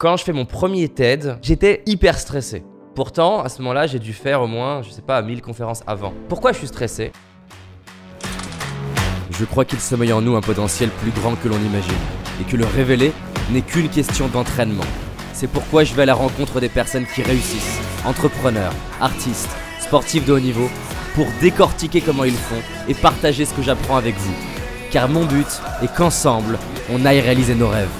Quand je fais mon premier TED, j'étais hyper stressé. Pourtant, à ce moment-là, j'ai dû faire au moins, je sais pas, 1000 conférences avant. Pourquoi je suis stressé? Je crois qu'il sommeille en nous un potentiel plus grand que l'on imagine, et que le révéler n'est qu'une question d'entraînement. C'est pourquoi je vais à la rencontre des personnes qui réussissent, entrepreneurs, artistes, sportifs de haut niveau, pour décortiquer comment ils font et partager ce que j'apprends avec vous. Car mon but est qu'ensemble, on aille réaliser nos rêves.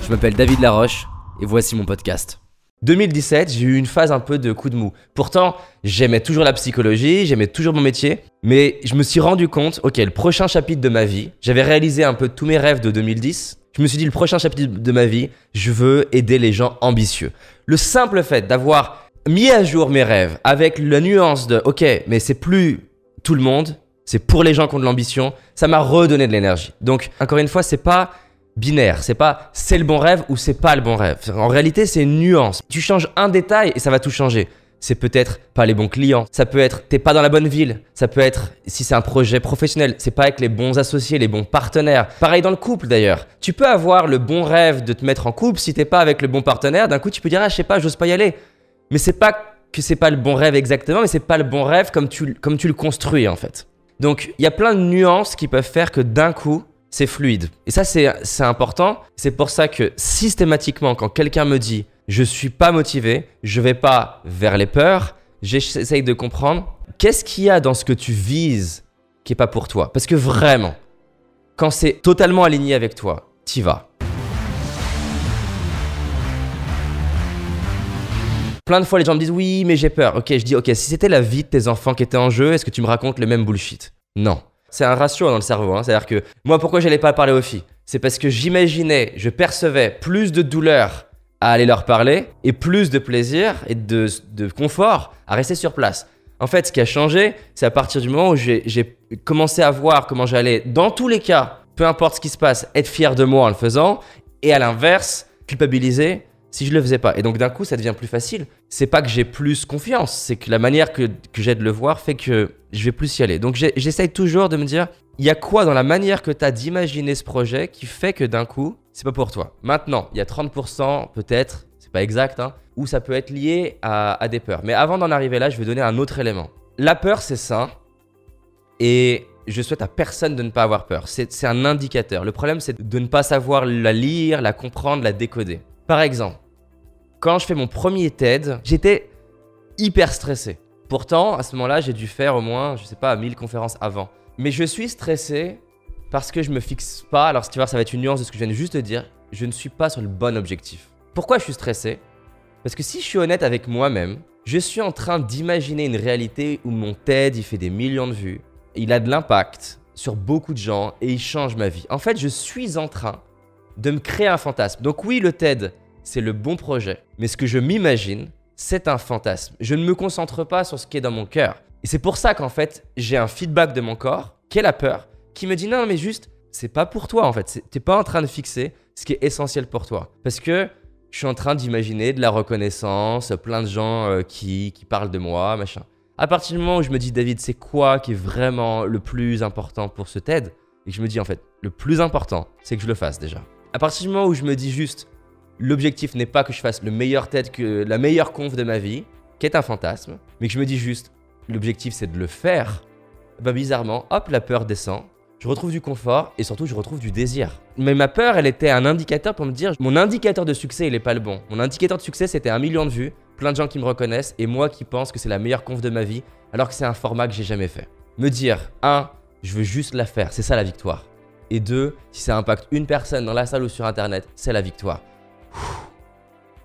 Je m'appelle David Laroche, et voici mon podcast. 2017, j'ai eu une phase un peu de coup de mou. Pourtant, j'aimais toujours la psychologie, j'aimais toujours mon métier, mais je me suis rendu compte, ok, le prochain chapitre de ma vie, j'avais réalisé un peu tous mes rêves de 2010. Je me suis dit, le prochain chapitre de ma vie, je veux aider les gens ambitieux. Le simple fait d'avoir mis à jour mes rêves avec la nuance de, ok, mais c'est plus tout le monde, c'est pour les gens qui ont de l'ambition, ça m'a redonné de l'énergie. Donc, encore une fois, c'est pas binaire. C'est pas c'est le bon rêve ou c'est pas le bon rêve. En réalité, c'est une nuance. Tu changes un détail et ça va tout changer. C'est peut-être pas les bons clients. Ça peut être t'es pas dans la bonne ville. Ça peut être si c'est un projet professionnel, c'est pas avec les bons associés, les bons partenaires. Pareil dans le couple d'ailleurs. Tu peux avoir le bon rêve de te mettre en couple si t'es pas avec le bon partenaire. D'un coup, tu peux dire ah je sais pas, j'ose pas y aller. Mais c'est pas que c'est pas le bon rêve exactement, mais c'est pas le bon rêve comme tu comme tu le construis en fait. Donc il y a plein de nuances qui peuvent faire que d'un coup c'est fluide. Et ça, c'est important. C'est pour ça que systématiquement, quand quelqu'un me dit je suis pas motivé, je vais pas vers les peurs, j'essaye de comprendre qu'est-ce qu'il y a dans ce que tu vises qui est pas pour toi? Parce que vraiment, quand c'est totalement aligné avec toi, t'y vas. Plein de fois, les gens me disent oui, mais j'ai peur. Ok, je dis ok, si c'était la vie de tes enfants qui était en jeu, est-ce que tu me racontes le même bullshit? Non. C'est un ratio dans le cerveau. Hein. C'est-à-dire que moi, pourquoi j'allais pas parler aux filles? C'est parce que j'imaginais, je percevais plus de douleur à aller leur parler et plus de plaisir et de, confort à rester sur place. En fait, ce qui a changé, c'est à partir du moment où j'ai commencé à voir comment j'allais, dans tous les cas, peu importe ce qui se passe, être fier de moi en le faisant, et à l'inverse, culpabiliser si je le faisais pas. Et donc d'un coup, ça devient plus facile. C'est pas que j'ai plus confiance, c'est que la manière que, j'ai de le voir fait que je vais plus y aller. Donc j'essaye toujours de me dire, il y a quoi dans la manière que tu as d'imaginer ce projet qui fait que d'un coup, c'est pas pour toi. Maintenant, il y a 30% peut-être, c'est pas exact, hein, où ça peut être lié à, à des peurs. Mais avant d'en arriver là, je vais donner un autre élément. La peur, c'est ça. Et je souhaite à personne de ne pas avoir peur. C'est un indicateur. Le problème, c'est de ne pas savoir la lire, la comprendre, la décoder. Par exemple, quand je fais mon premier TED, j'étais hyper stressé. Pourtant, à ce moment-là, j'ai dû faire au moins, je sais pas, 1000 conférences avant. Mais je suis stressé parce que je me fixe pas. Alors, tu vois, ça va être une nuance de ce que je viens de juste de dire. Je ne suis pas sur le bon objectif. Pourquoi je suis stressé? Parce que si je suis honnête avec moi-même, je suis en train d'imaginer une réalité où mon TED, il fait des millions de vues. Il a de l'impact sur beaucoup de gens et il change ma vie. En fait, je suis en train de me créer un fantasme. Donc oui, le TED, c'est le bon projet. Mais ce que je m'imagine, c'est un fantasme. Je ne me concentre pas sur ce qui est dans mon cœur. Et c'est pour ça qu'en fait, j'ai un feedback de mon corps, qui est la peur, qui me dit non, mais juste, c'est pas pour toi en fait. T'es pas en train de fixer ce qui est essentiel pour toi. Parce que je suis en train d'imaginer de la reconnaissance, plein de gens euh, qui, qui parlent de moi, machin. À partir du moment où je me dis, David, c'est quoi qui est vraiment le plus important pour ce TED? Et que je me dis, en fait, le plus important, c'est que je le fasse déjà. À partir du moment où je me dis juste, l'objectif n'est pas que je fasse le meilleur tête que la meilleure conf de ma vie, qui est un fantasme, mais que je me dis juste, l'objectif c'est de le faire, bah bizarrement, hop, la peur descend. Je retrouve du confort et surtout je retrouve du désir. Mais ma peur, elle était un indicateur pour me dire, mon indicateur de succès, il est pas le bon. Mon indicateur de succès, c'était un million de vues, plein de gens qui me reconnaissent et moi qui pense que c'est la meilleure conf de ma vie, alors que c'est un format que j'ai jamais fait. Me dire, un, je veux juste la faire, c'est ça la victoire. Et deux, si ça impacte une personne dans la salle ou sur internet, c'est la victoire.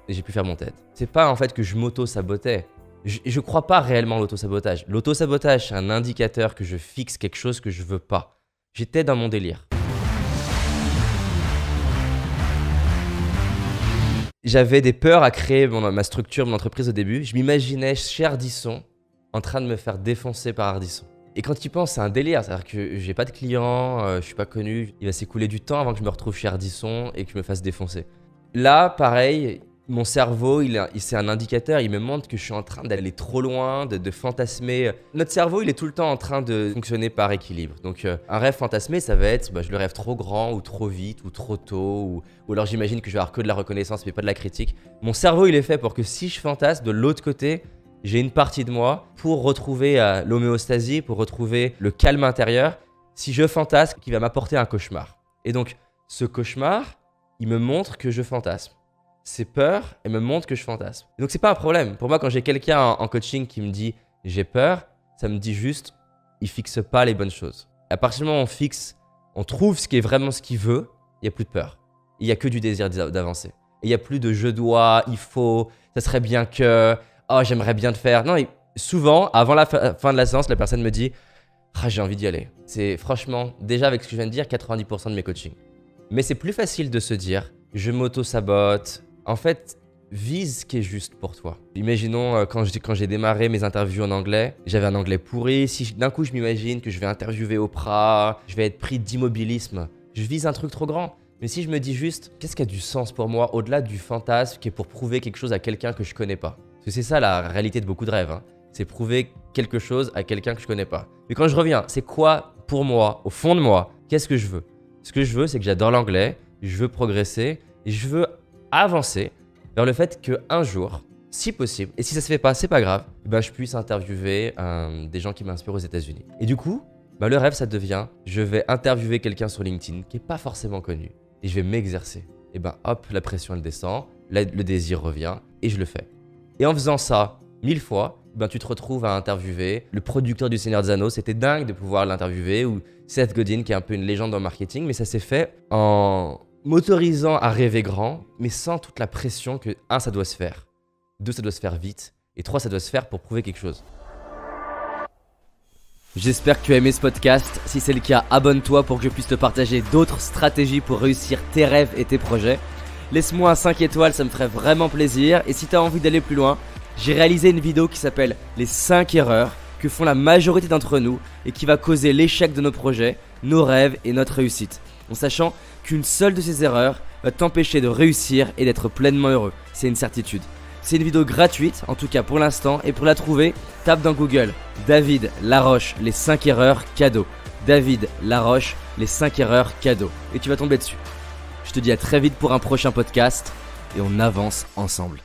Et j'ai pu faire mon tête. C'est pas en fait que je m'auto-sabotais. Je, je crois pas réellement l'auto-sabotage. L'auto-sabotage, c'est un indicateur que je fixe quelque chose que je veux pas. J'étais dans mon délire. J'avais des peurs à créer ma structure, mon entreprise au début. Je m'imaginais chez Ardisson en train de me faire défoncer par Ardisson. Et quand tu penses, c'est un délire. C'est-à-dire que j'ai pas de clients, euh, je suis pas connu. Il va s'écouler du temps avant que je me retrouve chez Ardisson et que je me fasse défoncer. Là, pareil, mon cerveau, il, est- il- c'est un indicateur, il me montre que je suis en train d'aller trop loin, de, de fantasmer. Notre cerveau, il est tout le temps en train de fonctionner par équilibre. Donc, euh, un rêve fantasmé, ça va être, bah, je le rêve trop grand, ou trop vite, ou trop tôt, ou, ou alors j'imagine que je vais avoir que de la reconnaissance, mais pas de la critique. Mon cerveau, il est fait pour que si je fantasme, de l'autre côté, j'ai une partie de moi pour retrouver euh, l'homéostasie, pour retrouver le calme intérieur. Si je fantasme, qui va m'apporter un cauchemar. Et donc, ce cauchemar, il me montre que je fantasme ces peurs et me montrent que je fantasme. Et donc c'est pas un problème. Pour moi, quand j'ai quelqu'un en, coaching qui me dit j'ai peur, ça me dit juste il fixe pas les bonnes choses. À partir du moment où on fixe, on trouve ce qui est vraiment ce qu'il veut, il y a plus de peur. Il y a que du désir d'a- d'avancer. Il y a plus de je dois, il faut, ça serait bien que, oh j'aimerais bien le faire. Non, souvent avant la fin de la séance, la personne me dit ah, j'ai envie d'y aller. C'est franchement déjà avec ce que je viens de dire 90% de mes coachings. Mais c'est plus facile de se dire, je m'auto-sabote. En fait, vise ce qui est juste pour toi. Imaginons euh, quand j'ai démarré mes interviews en anglais, j'avais un anglais pourri. Si d'un coup je m'imagine que je vais interviewer Oprah, je vais être pris d'immobilisme, je vise un truc trop grand. Mais si je me dis juste, qu'est-ce qui a du sens pour moi au-delà du fantasme qui est pour prouver quelque chose à quelqu'un que je connais pas? Parce que c'est ça la réalité de beaucoup de rêves. hein. C'est prouver quelque chose à quelqu'un que je connais pas. Mais quand je reviens, c'est quoi pour moi, au fond de moi, qu'est-ce que je veux? Ce que je veux, c'est que j'adore l'anglais, je veux progresser, et je veux avancer vers le fait que un jour, si possible, et si ça se fait pas, c'est pas grave, eh ben, je puisse interviewer euh, des gens qui m'inspirent aux États-Unis. Et du coup, bah, le rêve, ça devient, je vais interviewer quelqu'un sur LinkedIn qui est pas forcément connu, et je vais m'exercer. Et ben hop, la pression elle descend, le désir revient, et je le fais. Et en faisant ça mille fois, ben tu te retrouves à interviewer le producteur du Seigneur des Anneaux. C'était dingue de pouvoir l'interviewer, ou Seth Godin, qui est un peu une légende dans le marketing, mais ça s'est fait en m'autorisant à rêver grand, mais sans toute la pression que, un, ça doit se faire, deux, ça doit se faire vite, et trois, ça doit se faire pour prouver quelque chose. J'espère que tu as aimé ce podcast. Si c'est le cas, abonne-toi pour que je puisse te partager d'autres stratégies pour réussir tes rêves et tes projets. Laisse-moi un 5 étoiles, ça me ferait vraiment plaisir. Et si tu as envie d'aller plus loin, j'ai réalisé une vidéo qui s'appelle Les 5 erreurs que font la majorité d'entre nous et qui va causer l'échec de nos projets, nos rêves et notre réussite. En sachant qu'une seule de ces erreurs va t'empêcher de réussir et d'être pleinement heureux. C'est une certitude. C'est une vidéo gratuite, en tout cas pour l'instant, et pour la trouver, tape dans Google David Laroche, les 5 erreurs cadeaux. David Laroche, les 5 erreurs cadeaux. Et tu vas tomber dessus. Je te dis à très vite pour un prochain podcast, et on avance ensemble.